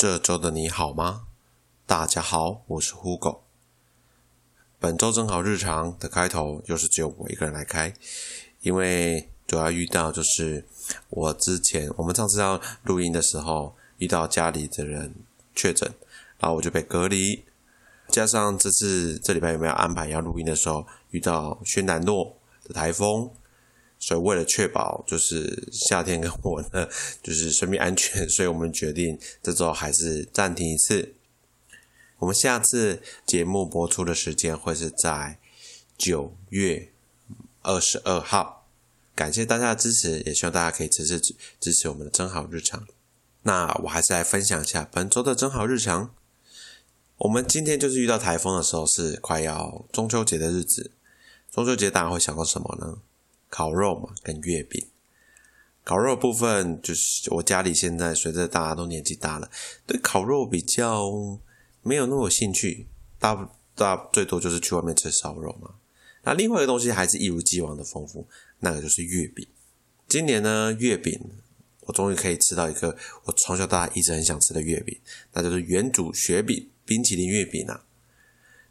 这周的你好吗？大家好，我是呼狗。本周正好日常的开头又是只有我一个人来开，因为主要遇到就是我之前我们上次要录音的时候遇到家里的人确诊，然后我就被隔离，加上这次这礼拜有没有安排要录音的时候遇到轩南诺的台风。所以为了确保就是夏天跟我的就是生命安全，所以我们决定这周还是暂停一次。我们下次节目播出的时间会是在九月二十二号。感谢大家的支持，也希望大家可以支持支支持我们的真好日常。那我还是来分享一下本周的真好日常。我们今天就是遇到台风的时候，是快要中秋节的日子。中秋节大家会想到什么呢？烤肉嘛，跟月饼。烤肉部分就是我家里现在随着大家都年纪大了，对烤肉比较没有那么有兴趣，大大最多就是去外面吃烧肉嘛。那另外一个东西还是一如既往的丰富，那个就是月饼。今年呢，月饼我终于可以吃到一个我从小到大一直很想吃的月饼，那就是原主雪饼冰淇淋月饼啊。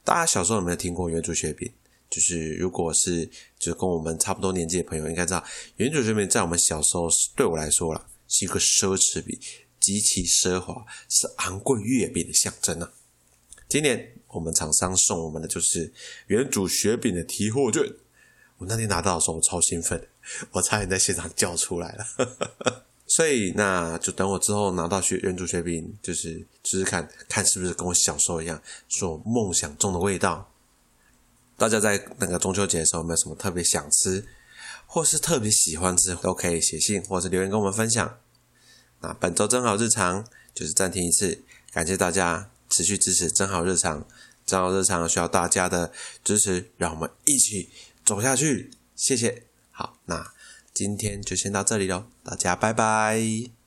大家小时候有没有听过原主雪饼？就是如果是就是跟我们差不多年纪的朋友，应该知道原主雪饼在我们小时候是对我来说啦，是一个奢侈品，极其奢华，是昂贵月饼的象征啊。今年我们厂商送我们的就是原主雪饼的提货券，我那天拿到的时候我超兴奋，我差点在现场叫出来了。所以那就等我之后拿到雪原主雪饼，就是试试看看是不是跟我小时候一样，所梦想中的味道。大家在那个中秋节的时候有没有什么特别想吃，或是特别喜欢吃，都可以写信或是留言跟我们分享。那本周正好日常就是暂停一次，感谢大家持续支持正好日常，正好日常需要大家的支持，让我们一起走下去。谢谢。好，那今天就先到这里喽，大家拜拜。